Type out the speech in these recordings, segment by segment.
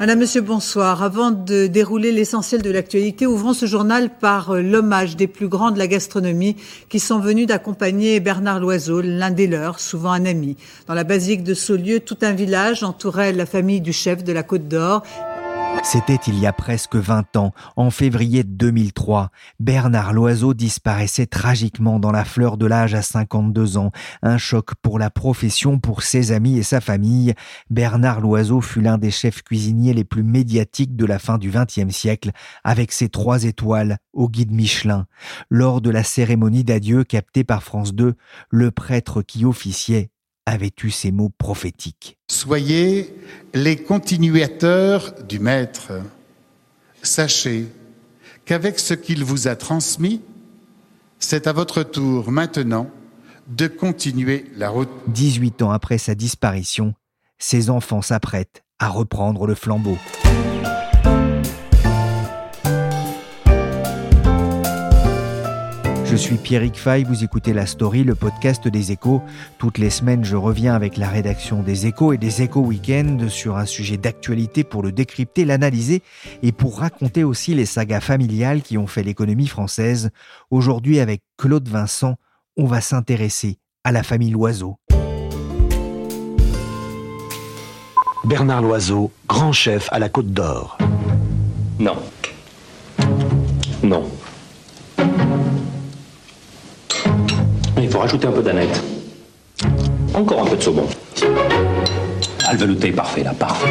Madame, Monsieur, bonsoir. Avant de dérouler l'essentiel de l'actualité, ouvrons ce journal par euh, l'hommage des plus grands de la gastronomie qui sont venus d'accompagner Bernard Loiseau, l'un des leurs, souvent un ami. Dans la basique de Saulieu, tout un village entourait la famille du chef de la Côte d'Or. C'était il y a presque 20 ans, en février 2003. Bernard Loiseau disparaissait tragiquement dans la fleur de l'âge à 52 ans. Un choc pour la profession, pour ses amis et sa famille. Bernard Loiseau fut l'un des chefs cuisiniers les plus médiatiques de la fin du XXe siècle, avec ses trois étoiles au guide Michelin. Lors de la cérémonie d'adieu captée par France 2, le prêtre qui officiait avait eu ces mots prophétiques? Soyez les continuateurs du Maître. Sachez qu'avec ce qu'il vous a transmis, c'est à votre tour maintenant de continuer la route. 18 ans après sa disparition, ses enfants s'apprêtent à reprendre le flambeau. Je suis Pierrick Fay, vous écoutez La Story, le podcast des échos. Toutes les semaines, je reviens avec la rédaction des échos et des échos week-end sur un sujet d'actualité pour le décrypter, l'analyser et pour raconter aussi les sagas familiales qui ont fait l'économie française. Aujourd'hui, avec Claude Vincent, on va s'intéresser à la famille Loiseau. Bernard Loiseau, grand chef à la Côte d'Or. Non. Non. Faut rajouter un peu d'aneth. Encore un peu de saumon. Ah, le velouté est parfait, là, parfait.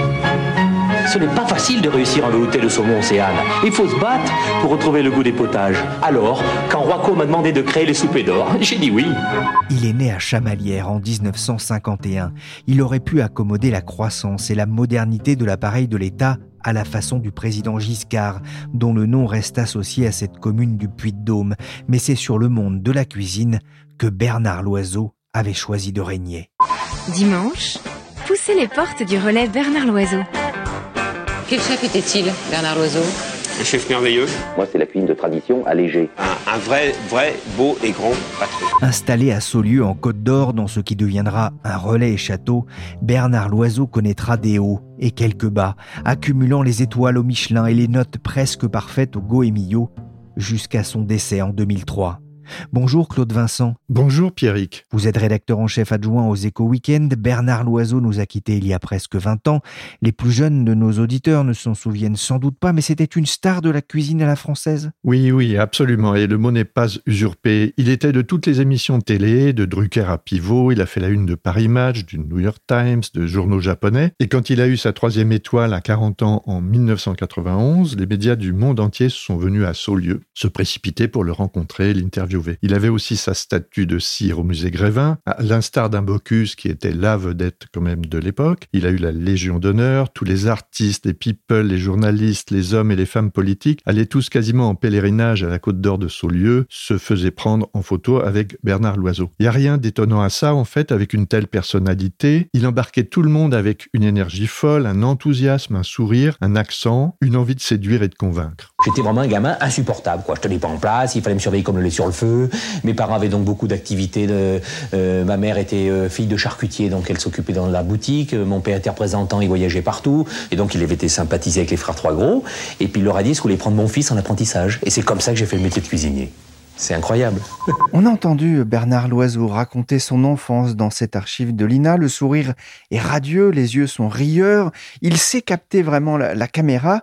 Ce n'est pas facile de réussir un velouté de saumon, Océane. Il faut se battre pour retrouver le goût des potages. Alors, quand Roico m'a demandé de créer les soupers d'or, j'ai dit oui. Il est né à Chamalières en 1951. Il aurait pu accommoder la croissance et la modernité de l'appareil de l'État à la façon du président Giscard, dont le nom reste associé à cette commune du Puy-de-Dôme, mais c'est sur le monde de la cuisine que Bernard Loiseau avait choisi de régner. Dimanche, poussez les portes du relais Bernard Loiseau. Quel chef était-il, Bernard Loiseau? Un chef merveilleux. Moi, c'est la cuisine de tradition allégée. Un, un, vrai, vrai, beau et grand patron. Installé à Saulieu, en Côte d'Or, dans ce qui deviendra un relais et château, Bernard Loiseau connaîtra des hauts et quelques bas, accumulant les étoiles au Michelin et les notes presque parfaites au Goemio, jusqu'à son décès en 2003. Bonjour Claude Vincent. Bonjour Pierrick. Vous êtes rédacteur en chef adjoint aux Échos Weekend. Bernard Loiseau nous a quittés il y a presque 20 ans. Les plus jeunes de nos auditeurs ne s'en souviennent sans doute pas, mais c'était une star de la cuisine à la française. Oui, oui, absolument. Et le mot n'est pas usurpé. Il était de toutes les émissions de télé, de Drucker à Pivot. Il a fait la une de Paris Match, du New York Times, de journaux japonais. Et quand il a eu sa troisième étoile à 40 ans en 1991, les médias du monde entier sont venus à Saulieu, se précipiter pour le rencontrer, l'interviewer. Il avait aussi sa statue de cire au musée Grévin, à l'instar d'un Bocuse qui était la vedette quand même de l'époque. Il a eu la Légion d'honneur, tous les artistes, les people, les journalistes, les hommes et les femmes politiques allaient tous quasiment en pèlerinage à la Côte d'Or de Saulieu, se faisaient prendre en photo avec Bernard Loiseau. Il n'y a rien d'étonnant à ça en fait avec une telle personnalité. Il embarquait tout le monde avec une énergie folle, un enthousiasme, un sourire, un accent, une envie de séduire et de convaincre. J'étais vraiment un gamin insupportable quoi. Je tenais pas en place, il fallait me surveiller comme le lait sur le feu. Mes parents avaient donc beaucoup d'activités. Euh, ma mère était euh, fille de charcutier, donc elle s'occupait dans la boutique. Mon père était représentant, il voyageait partout. Et donc il avait été sympathisé avec les frères Trois Gros. Et puis il leur a dit, qu'il voulait prendre mon fils en apprentissage. Et c'est comme ça que j'ai fait le métier de cuisinier. C'est incroyable. On a entendu Bernard Loiseau raconter son enfance dans cette archive de l'INA. Le sourire est radieux, les yeux sont rieurs. Il sait capter vraiment la caméra.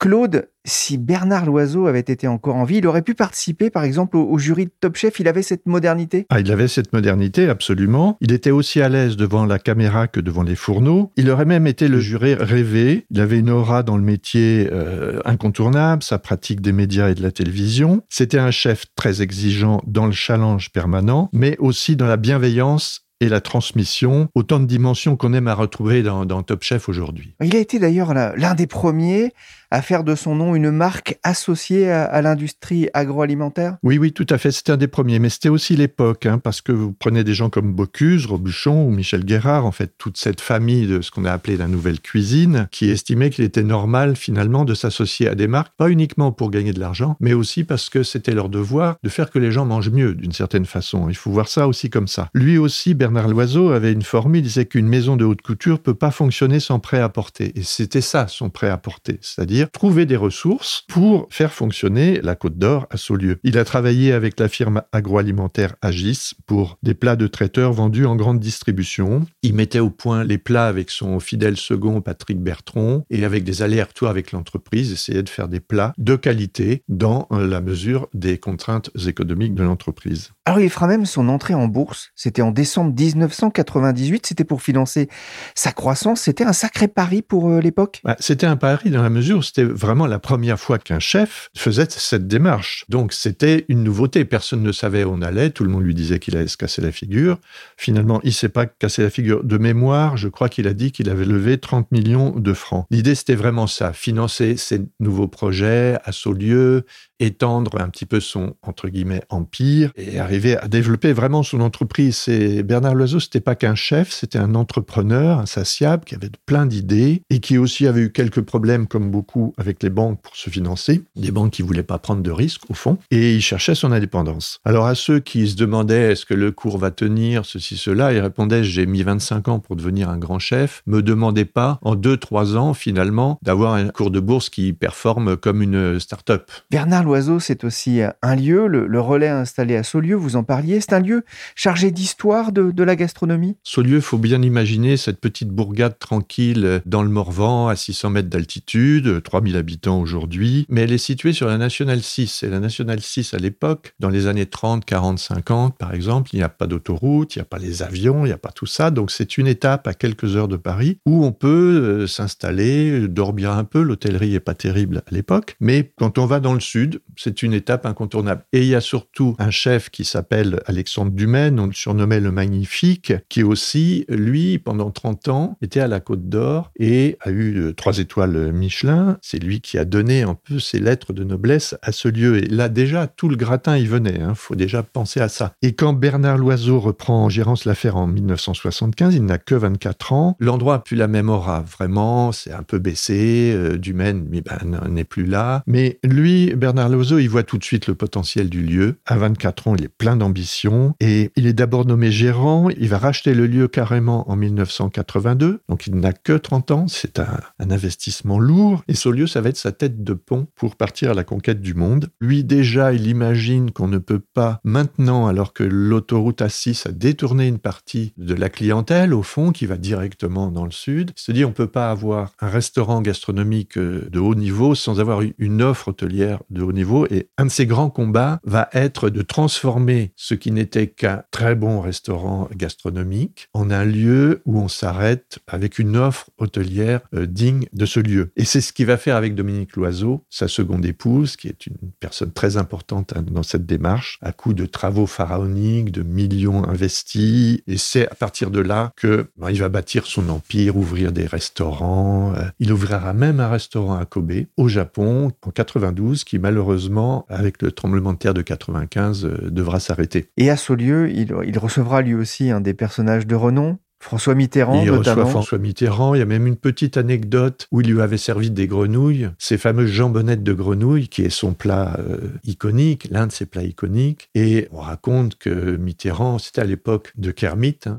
Claude, si Bernard Loiseau avait été encore en vie, il aurait pu participer, par exemple, au, au, jury de Top Chef. Il avait cette modernité? Ah, il avait cette modernité, absolument. Il était aussi à l'aise devant la caméra que devant les fourneaux. Il aurait même été le juré rêvé. Il avait une aura dans le métier euh, incontournable, sa pratique des médias et de la télévision. C'était un chef très exigeant dans le challenge permanent, mais aussi dans la bienveillance et la transmission, autant de dimensions qu'on aime à retrouver dans, dans Top Chef aujourd'hui. Il a été d'ailleurs l'un des premiers à faire de son nom une marque associée à, l'industrie agroalimentaire? Oui, oui, tout à fait. C'était un des premiers. Mais c'était aussi l'époque, hein, parce que vous prenez des gens comme Bocuse, Robuchon ou Michel Guérard, en fait, toute cette famille de ce qu'on a appelé la nouvelle cuisine, qui estimait qu'il était normal finalement de s'associer à des marques, pas uniquement pour gagner de l'argent, mais aussi parce que c'était leur devoir de faire que les gens mangent mieux d'une certaine façon. Il faut voir ça aussi comme ça. Lui aussi, Bernard Loiseau avait une formule, il disait qu'une maison de haute couture peut pas fonctionner sans prêt à porter. Et c'était ça son prêt à porter, c'est-à-dire trouver des ressources pour faire fonctionner la Côte d'Or à Saulieu. Il a travaillé avec la firme agroalimentaire Agis pour des plats de traiteurs vendus en grande distribution. Il mettait au point les plats avec son fidèle second Patrick Bertron et avec des allers-retours avec l'entreprise, essayait de faire des plats de qualité dans la mesure des contraintes économiques de l'entreprise. Alors il fera même son entrée en bourse, c'était en décembre 1998, c'était pour financer sa croissance, c'était un sacré pari pour euh, l'époque bah, C'était un pari dans la mesure où c'était vraiment la première fois qu'un chef faisait cette démarche. Donc c'était une nouveauté, personne ne savait où on allait, tout le monde lui disait qu'il allait se casser la figure. Finalement, il s'est pas cassé la figure. De mémoire, je crois qu'il a dit qu'il avait levé 30 millions de francs. L'idée c'était vraiment ça, financer ces nouveaux projets à Saulieu, étendre un petit peu son entre guillemets empire et arriver à développer vraiment son entreprise. C'est Bernard Loiseau, c'était pas qu'un chef, c'était un entrepreneur insatiable qui avait plein d'idées et qui aussi avait eu quelques problèmes comme beaucoup avec les banques pour se financer, des banques qui voulaient pas prendre de risques au fond et il cherchait son indépendance. Alors à ceux qui se demandaient est-ce que le cours va tenir ceci cela, il répondait j'ai mis 25 ans pour devenir un grand chef, me demandez pas en 2 3 ans finalement d'avoir un cours de bourse qui performe comme une start-up. Bernard Loiseau, c'est aussi un lieu, le, relais installé à Saulieu, vous en parliez, c'est un lieu chargé d'histoire de, la gastronomie? Saulieu, faut bien imaginer cette petite bourgade tranquille dans le Morvan, à 600 mètres d'altitude, 3000 habitants aujourd'hui, mais elle est située sur la Nationale 6. Et la Nationale 6, à l'époque, dans les années 30, 40, 50, par exemple, il n'y a pas d'autoroute, il n'y a pas les avions, il n'y a pas tout ça, donc c'est une étape à quelques heures de Paris où on peut euh, s'installer, dormir un peu, l'hôtellerie est pas terrible à l'époque, mais quand on va dans le sud, c'est une étape incontournable. Et il y a surtout un chef qui s'appelle Alexandre Dumaine, on le surnommait le Magnifique, qui aussi, lui, pendant 30 ans, était à la Côte d'Or et a eu euh, trois étoiles Michelin. C'est lui qui a donné un peu ses lettres de noblesse à ce lieu. Et là, déjà, tout le gratin y venait. Il hein. faut déjà penser à ça. Et quand Bernard Loiseau reprend en gérance l'affaire en 1975, il n'a que 24 ans. L'endroit a plus la même aura. Vraiment, c'est un peu baissé. Euh, Dumaine, ben, n'est plus là. Mais lui, Bernard Loiseau, il voit tout de suite le potentiel du lieu. À 24 ans, il est plein d'ambition et il est d'abord nommé gérant. Il va racheter le lieu carrément en 1982. Donc il n'a que 30 ans. C'est un, investissement lourd. Et ce lieu, ça va être sa tête de pont pour partir à la conquête du monde. Lui, déjà, il imagine qu'on ne peut pas maintenant, alors que l'autoroute A6 a détourné une partie de la clientèle, au fond, qui va directement dans le sud. Se dit, on peut pas avoir un restaurant gastronomique euh, de haut niveau sans avoir une offre hôtelière de haut niveau. Et un de ses grands combats va être de transformer ce qui n'était qu'un très bon restaurant gastronomique en un lieu où on s'arrête avec une offre hôtelière euh, digne de ce lieu. Et c'est ce qu'il va faire avec Dominique Loiseau, sa seconde épouse, qui est une personne très importante hein, dans cette démarche, à coup de travaux pharaoniques, de millions investis. Et c'est à partir de là que il va bâtir son empire, ouvrir des restaurants. Euh, il ouvrira même un restaurant à Kobe, au Japon, en 92, qui malheureusement malheureusement, avec le tremblement de terre de 95, euh, devra s'arrêter. Et à ce lieu, il, recevra lui aussi un des personnages de renom, François Mitterrand, il reçoit François Mitterrand. Il y a même une petite anecdote où il lui avait servi des grenouilles, ces fameuses jambonnettes de grenouilles, qui est son plat euh, iconique, l'un de ses plats iconiques. Et on raconte que Mitterrand, c'était à l'époque de Kermit. Hein.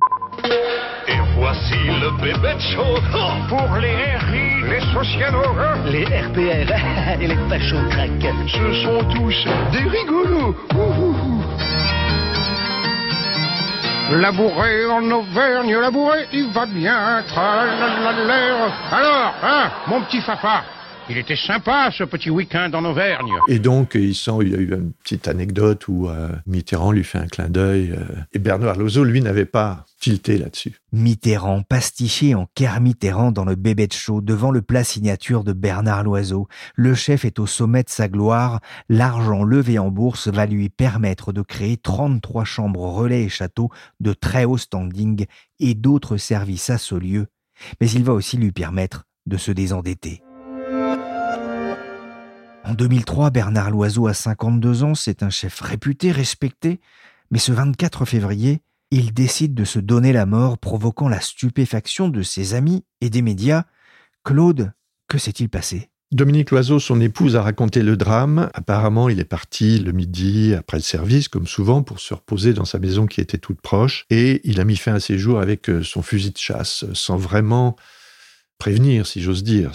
Et voici le bébé show pour les RI, les socialos, les RPR et les fachos crack. Ce sont tous des rigolos. Labouré en Auvergne, labouré, il va bien. Alors, hein, mon petit papa, Il était sympa ce petit week-end en Auvergne. Et donc, il, sent, il y a eu une petite anecdote où euh, Mitterrand lui fait un clin d'œil. euh, et Bernard Loiseau, lui, n'avait pas tilté là-dessus. Mitterrand, pastiché en Kermitterrand dans le bébé de show devant le plat signature de Bernard Loiseau. Le chef est au sommet de sa gloire. L'argent levé en bourse va lui permettre de créer 33 chambres relais et châteaux de très haut standing et d'autres services à ce lieu. Mais il va aussi lui permettre de se désendetter. En 2003, Bernard Loiseau a 52 ans, c'est un chef réputé, respecté, mais ce 24 février, il décide de se donner la mort, provoquant la stupéfaction de ses amis et des médias. Claude, que s'est-il passé? Dominique Loiseau, son épouse, a raconté le drame. Apparemment, il est parti le midi après le service, comme souvent, pour se reposer dans sa maison qui était toute proche. Et il a mis fin à ses jours avec euh, son fusil de chasse, sans vraiment prévenir, si j'ose dire.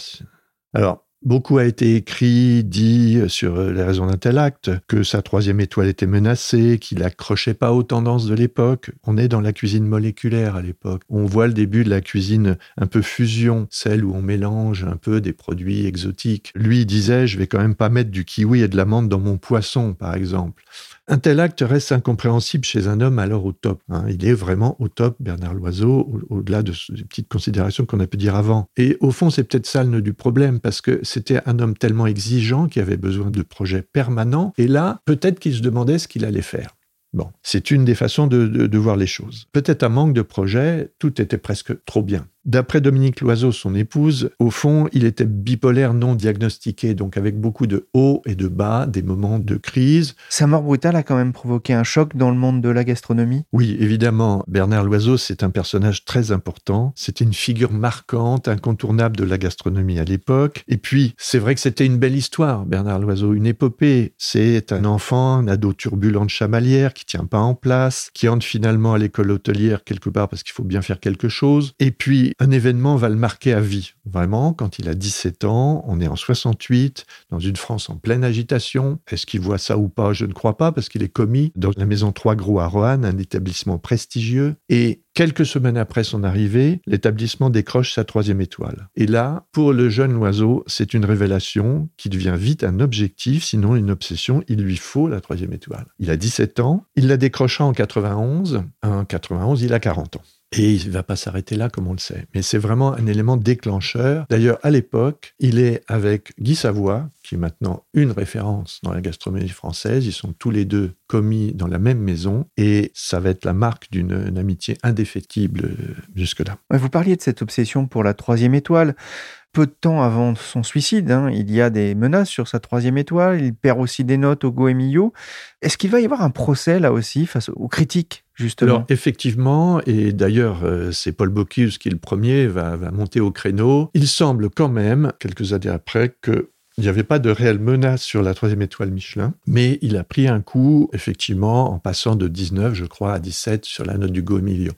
Alors, Beaucoup a été écrit, dit sur les raisons d'un tel acte, que sa troisième étoile était menacée, qu'il n'accrochait pas aux tendances de l'époque. On est dans la cuisine moléculaire à l'époque. On voit le début de la cuisine un peu fusion, celle où on mélange un peu des produits exotiques. Lui disait, je vais quand même pas mettre du kiwi et de l'amande dans mon poisson, par exemple. Un tel acte reste incompréhensible chez un homme alors au top. hein. Il est vraiment au top, Bernard Loiseau, au- au-delà de ces petites considérations qu'on a pu dire avant. Et au fond, c'est peut-être ça le nœud du problème, parce que c'était un homme tellement exigeant qui avait besoin de projets permanents. Et là, peut-être qu'il se demandait ce qu'il allait faire. Bon, c'est une des façons de, de- de voir les choses. Peut-être un manque de projet, tout était presque trop bien. D'après Dominique Loiseau, son épouse, au fond, il était bipolaire non diagnostiqué, donc avec beaucoup de hauts et de bas, des moments de crise. Sa mort brutale a quand même provoqué un choc dans le monde de la gastronomie? Oui, évidemment, Bernard Loiseau, c'est un personnage très important. C'était une figure marquante, incontournable de la gastronomie à l'époque. Et puis, c'est vrai que c'était une belle histoire, Bernard Loiseau, une épopée. C'est un enfant, un ado turbulent de chamalière qui tient pas en place, qui entre finalement à l'école hôtelière quelque part parce qu'il faut bien faire quelque chose. Et puis, un événement va le marquer à vie. Vraiment, quand il a 17 ans, on est en 68, dans une France en pleine agitation. Est-ce qu'il voit ça ou pas? Je ne crois pas, parce qu'il est commis dans la maison Trois Gros à Roanne, un établissement prestigieux. Et quelques semaines après son arrivée, l'établissement décroche sa troisième étoile. Et là, pour le jeune Loiseau, c'est une révélation qui devient vite un objectif, sinon une obsession. Il lui faut la troisième étoile. Il a 17 ans, il la décrocha en 91. En 91, il a 40 ans. Et il ne va pas s'arrêter là, comme on le sait. Mais c'est vraiment un élément déclencheur. D'ailleurs, à l'époque, il est avec Guy Savoie, qui est maintenant une référence dans la gastronomie française. Ils sont tous les deux commis dans la même maison. Et ça va être la marque d'une une amitié indéfectible euh, jusque-là. Vous parliez de cette obsession pour la troisième étoile. Peu de temps avant son suicide, hein, il y a des menaces sur sa troisième étoile. Il perd aussi des notes au Goemio. Est-ce qu'il va y avoir un procès là aussi face aux critiques, justement? Alors, effectivement, et d'ailleurs, euh, c'est Paul Bocuse qui, le premier, va, va monter au créneau. Il semble quand même, quelques années après, que il n'y avait pas de réelle menace sur la troisième étoile Michelin, mais il a pris un coup, effectivement, en passant de 19, je crois, à 17 sur la note du Go Emilio.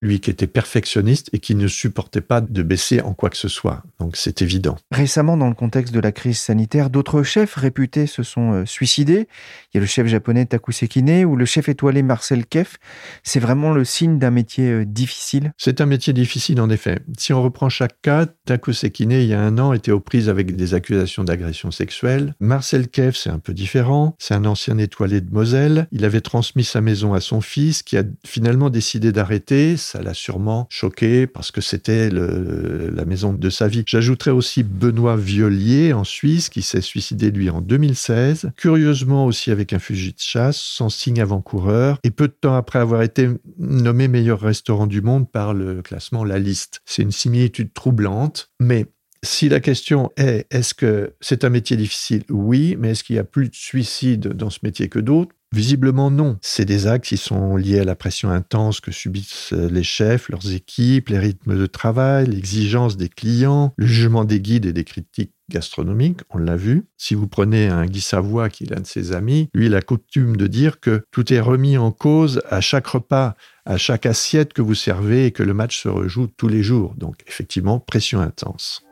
Lui qui était perfectionniste et qui ne supportait pas de baisser en quoi que ce soit. Donc c'est évident. Récemment, dans le contexte de la crise sanitaire, d'autres chefs réputés se sont euh, suicidés. Il y a le chef japonais Taku Sekine ou le chef étoilé Marcel Keff. C'est vraiment le signe d'un métier euh, difficile. C'est un métier difficile en effet. Si on reprend chaque cas, Taku Sekine, il y a un an, était aux prises avec des accusations d'agression sexuelle. Marcel Keff, c'est un peu différent. C'est un ancien étoilé de Moselle. Il avait transmis sa maison à son fils qui a finalement décidé d'arrêter. Ça l'a sûrement choqué parce que c'était la maison de sa vie. J'ajouterais aussi Benoît Violier en Suisse qui s'est suicidé lui en 2016. Curieusement aussi avec un fusil de chasse, sans signe avant-coureur. Et peu de temps après avoir été nommé meilleur restaurant du monde par le classement La Liste. C'est une similitude troublante, mais si la question est est-ce que c'est un métier difficile? Oui, mais est-ce qu'il y a plus de suicides dans ce métier que d'autres? Visiblement non. C'est des actes qui sont liés à la pression intense que subissent les chefs, leurs équipes, les rythmes de travail, l'exigence des clients, le jugement des guides et des critiques gastronomiques, on l'a vu. Si vous prenez un Guy Savoie, qui est l'un de ses amis, lui, il a coutume de dire que tout est remis en cause à chaque repas, à chaque assiette que vous servez et que le match se rejoue tous les jours. Donc effectivement, pression intense.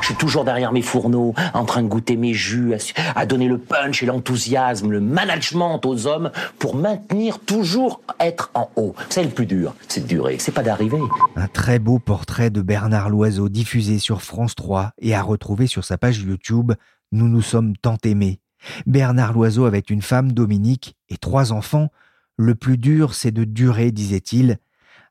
Je suis toujours derrière mes fourneaux, en train de goûter mes jus, à, donner le punch et l'enthousiasme, le management aux hommes pour maintenir toujours être en haut. C'est le plus dur, c'est de durer, c'est pas d'arriver. Un très beau portrait de Bernard Loiseau diffusé sur France 3 et à retrouver sur sa page YouTube Nous nous sommes tant aimés. Bernard Loiseau avec une femme, Dominique, et trois enfants. Le plus dur, c'est de durer, disait-il.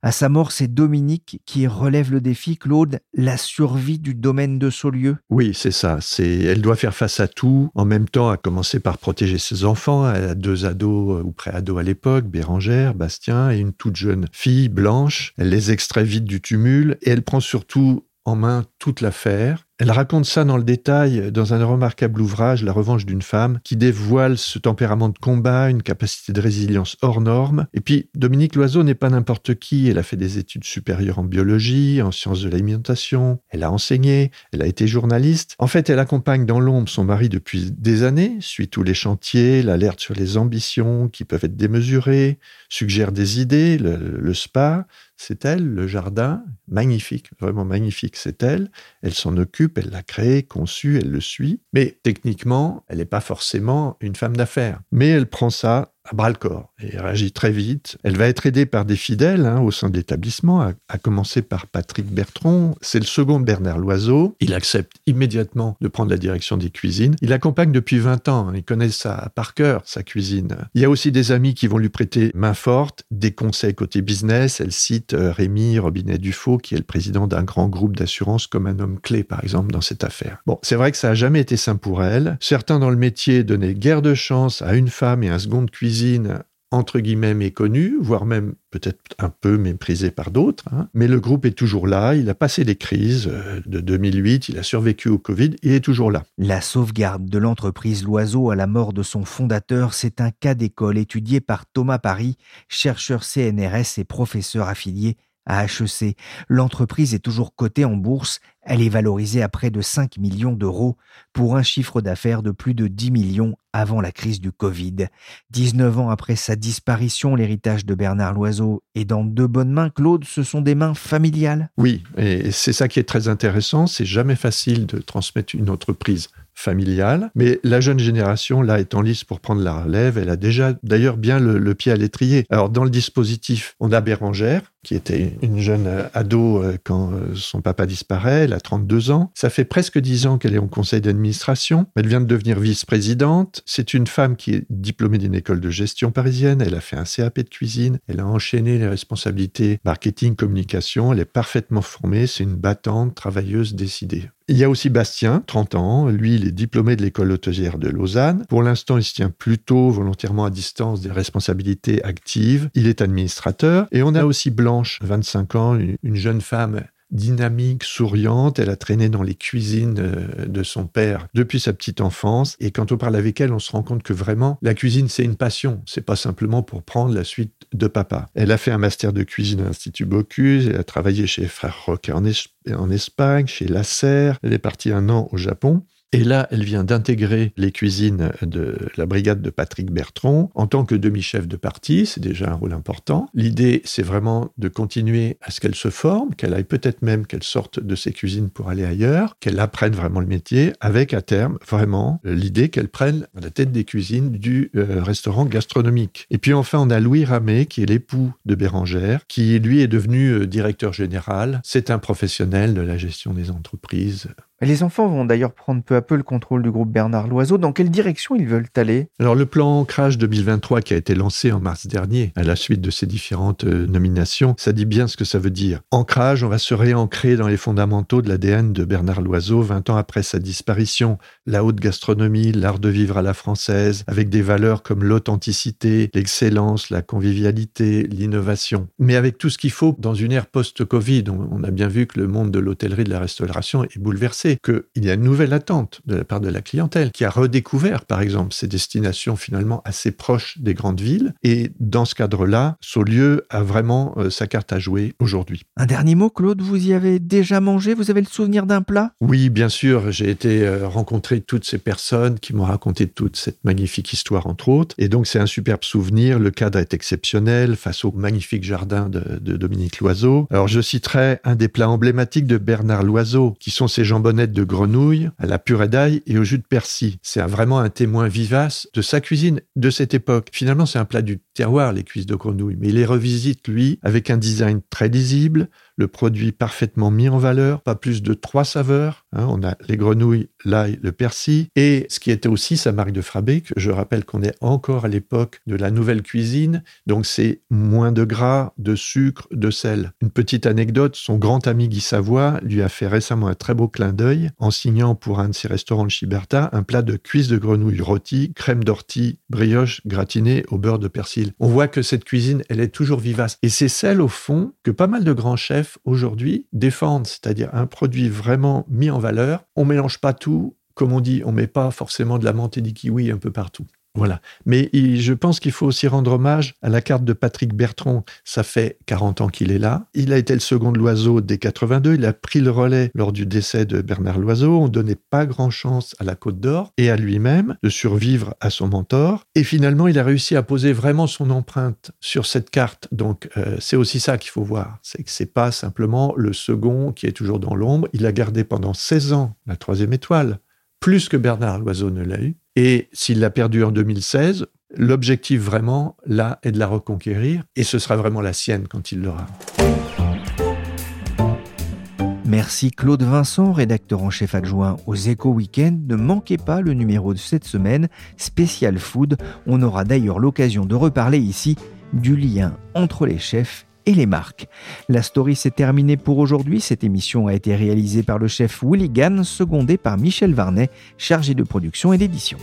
À sa mort, c'est Dominique qui relève le défi, Claude, la survie du domaine de Saulieu. Oui, c'est ça. C'est, elle doit faire face à tout, en même temps, à commencer par protéger ses enfants. Elle a deux ados euh, ou pré-ados à l'époque, Bérangère, Bastien et une toute jeune fille, Blanche. Elle les extrait vite du tumule et elle prend surtout en main toute l'affaire. Elle raconte ça dans le détail dans un remarquable ouvrage, La revanche d'une femme, qui dévoile ce tempérament de combat, une capacité de résilience hors norme. Et puis, Dominique Loiseau n'est pas n'importe qui. Elle a fait des études supérieures en biologie, en sciences de l'alimentation. Elle a enseigné. Elle a été journaliste. En fait, elle accompagne dans l'ombre son mari depuis des années, suit tous les chantiers, l'alerte sur les ambitions qui peuvent être démesurées, suggère des idées, le, le spa, c'est elle, le jardin, magnifique, vraiment magnifique, c'est elle. Elle s'en occupe, elle l'a créé, conçu, elle le suit. Mais techniquement, elle n'est pas forcément une femme d'affaires. Mais elle prend ça à bras le corps et réagit très vite. Elle va être aidée par des fidèles hein, au sein de l'établissement, à, commencer par Patrick Bertrand. C'est le second Bernard Loiseau. Il accepte immédiatement de prendre la direction des cuisines. Il accompagne depuis 20 ans. Hein. Il connaît ça par cœur, sa cuisine. Il y a aussi des amis qui vont lui prêter main forte, des conseils côté business. Elle cite euh, Rémi Robinet-Dufaux, qui est le président d'un grand groupe d'assurance comme un homme clé, par exemple, dans cette affaire. Bon, c'est vrai que ça a jamais été simple pour elle. Certains dans le métier donnaient guère de chance à une femme et un second de cuisine entre guillemets méconnu, voire même peut-être un peu méprisé par d'autres. Hein. Mais le groupe est toujours là, il a passé les crises euh, de 2008, il a survécu au Covid, il est toujours là. La sauvegarde de l'entreprise Loiseau à la mort de son fondateur, c'est un cas d'école étudié par Thomas Paris, chercheur CNRS et professeur affilié à HEC. L'entreprise est toujours cotée en bourse. Elle est valorisée à près de 5 millions d'euros pour un chiffre d'affaires de plus de 10 millions avant la crise du Covid. 19 ans après sa disparition, l'héritage de Bernard Loiseau est dans de bonnes mains. Claude, ce sont des mains familiales? Oui, et c'est ça qui est très intéressant. C'est jamais facile de transmettre une entreprise familiale. Mais la jeune génération, là, est en lice pour prendre la relève. Elle a déjà, d'ailleurs, bien le, pied à l'étrier. Alors, dans le dispositif, on a Bérangère, qui était une jeune ado quand son papa disparaît. Elle a 32 ans. Ça fait presque 10 ans qu'elle est en conseil d'administration. Elle vient de devenir vice-présidente. C'est une femme qui est diplômée d'une école de gestion parisienne. Elle a fait un CAP de cuisine. Elle a enchaîné les responsabilités marketing, communication. Elle est parfaitement formée. C'est une battante, travailleuse, décidée. Il y a aussi Bastien, 30 ans. Lui, il est diplômé de l'école hôtelière de Lausanne. Pour l'instant, il se tient plutôt volontairement à distance des responsabilités actives. Il est administrateur. Et on a aussi Blanche, 25 ans, une jeune femme dynamique, souriante. Elle a traîné dans les cuisines de son père depuis sa petite enfance. Et quand on parle avec elle, on se rend compte que vraiment, la cuisine, c'est une passion. C'est pas simplement pour prendre la suite de papa. Elle a fait un master de cuisine à l'Institut Bocuse. Elle a travaillé chez Frères Roquet en, en Espagne, chez Lasserre. Elle est partie un an au Japon. Et là, elle vient d'intégrer les cuisines de la brigade de Patrick Bertrand en tant que demi-chef de parti. C'est déjà un rôle important. L'idée, c'est vraiment de continuer à ce qu'elle se forme, qu'elle aille peut-être même qu'elle sorte de ses cuisines pour aller ailleurs, qu'elle apprenne vraiment le métier, avec à terme vraiment l'idée qu'elle prenne la tête des cuisines du euh, restaurant gastronomique. Et puis enfin, on a Louis Ramé, qui est l'époux de Bérangère, qui lui est devenu euh, directeur général. C'est un professionnel de la gestion des entreprises les enfants vont d'ailleurs prendre peu à peu le contrôle du groupe Bernard Loiseau. Dans quelle direction ils veulent aller? Alors le plan Ancrage 2023 qui a été lancé en mars dernier, à la suite de ces différentes euh, nominations, ça dit bien ce que ça veut dire. Ancrage, on va se réancrer dans les fondamentaux de l'ADN de Bernard Loiseau 20 ans après sa disparition. La haute gastronomie, l'art de vivre à la française, avec des valeurs comme l'authenticité, l'excellence, la convivialité, l'innovation. Mais avec tout ce qu'il faut dans une ère post-Covid, on a bien vu que le monde de l'hôtellerie, de la restauration est bouleversé qu'il y a une nouvelle attente de la part de la clientèle qui a redécouvert, par exemple, ces destinations finalement assez proches des grandes villes. Et dans ce cadre-là, Saulieu a vraiment euh, sa carte à jouer aujourd'hui. Un dernier mot, Claude, vous y avez déjà mangé? Vous avez le souvenir d'un plat? Oui, bien sûr. J'ai été euh, rencontrer toutes ces personnes qui m'ont raconté toute cette magnifique histoire, entre autres. Et donc, c'est un superbe souvenir. Le cadre est exceptionnel face au magnifique jardin de, de Dominique Loiseau. Alors, je citerai un des plats emblématiques de Bernard Loiseau, qui sont ses jambonnettes de grenouille, à la purée d'ail et au jus de persil. C'est vraiment un témoin vivace de sa cuisine de cette époque. Finalement, c'est un plat du terroir, les cuisses de grenouille, mais il les revisite, lui, avec un design très lisible, le produit parfaitement mis en valeur, pas plus de trois saveurs. Hein. on a les grenouilles, l'ail, le persil, et ce qui était aussi sa marque de fabrique. Je rappelle qu'on est encore à l'époque de la nouvelle cuisine, donc c'est moins de gras, de sucre, de sel. Une petite anecdote, son grand ami Guy Savoie lui a fait récemment un très beau clin d'œil en signant pour un de ses restaurants de Chiberta un plat de cuisses de grenouille rôties, crème d'ortie, brioche gratinée au beurre de persil. On voit que cette cuisine, elle est toujours vivace. Et c'est celle, au fond, que pas mal de grands chefs aujourd'hui défendent, c'est-à-dire un produit vraiment mis en valeur. On mélange pas tout, comme on dit, on met pas forcément de la menthe et du kiwi un peu partout. Voilà. Mais je pense qu'il faut aussi rendre hommage à la carte de Patrick Bertrand. Ça fait 40 ans qu'il est là. Il a été le second de Loiseau dès 82. Il a pris le relais lors du décès de Bernard Loiseau. On donnait pas grand chance à la Côte d'Or et à lui-même de survivre à son mentor. Et finalement, il a réussi à poser vraiment son empreinte sur cette carte. Donc, euh, c'est aussi ça qu'il faut voir. C'est que c'est pas simplement le second qui est toujours dans l'ombre. Il a gardé pendant 16 ans la troisième étoile plus que Bernard Loiseau ne l'a eu. Et s'il l'a perdu en 2016, l'objectif vraiment, là, est de la reconquérir, et ce sera vraiment la sienne quand il l'aura. Merci Claude Vincent, rédacteur en chef adjoint aux Éco Weekend. Ne manquez pas le numéro de cette semaine, spécial food. On aura d'ailleurs l'occasion de reparler ici du lien entre les chefs et les marques. La story s'est terminée pour aujourd'hui. Cette émission a été réalisée par le chef Willy Gann, secondé par Michel Varnet, chargé de production et d'édition.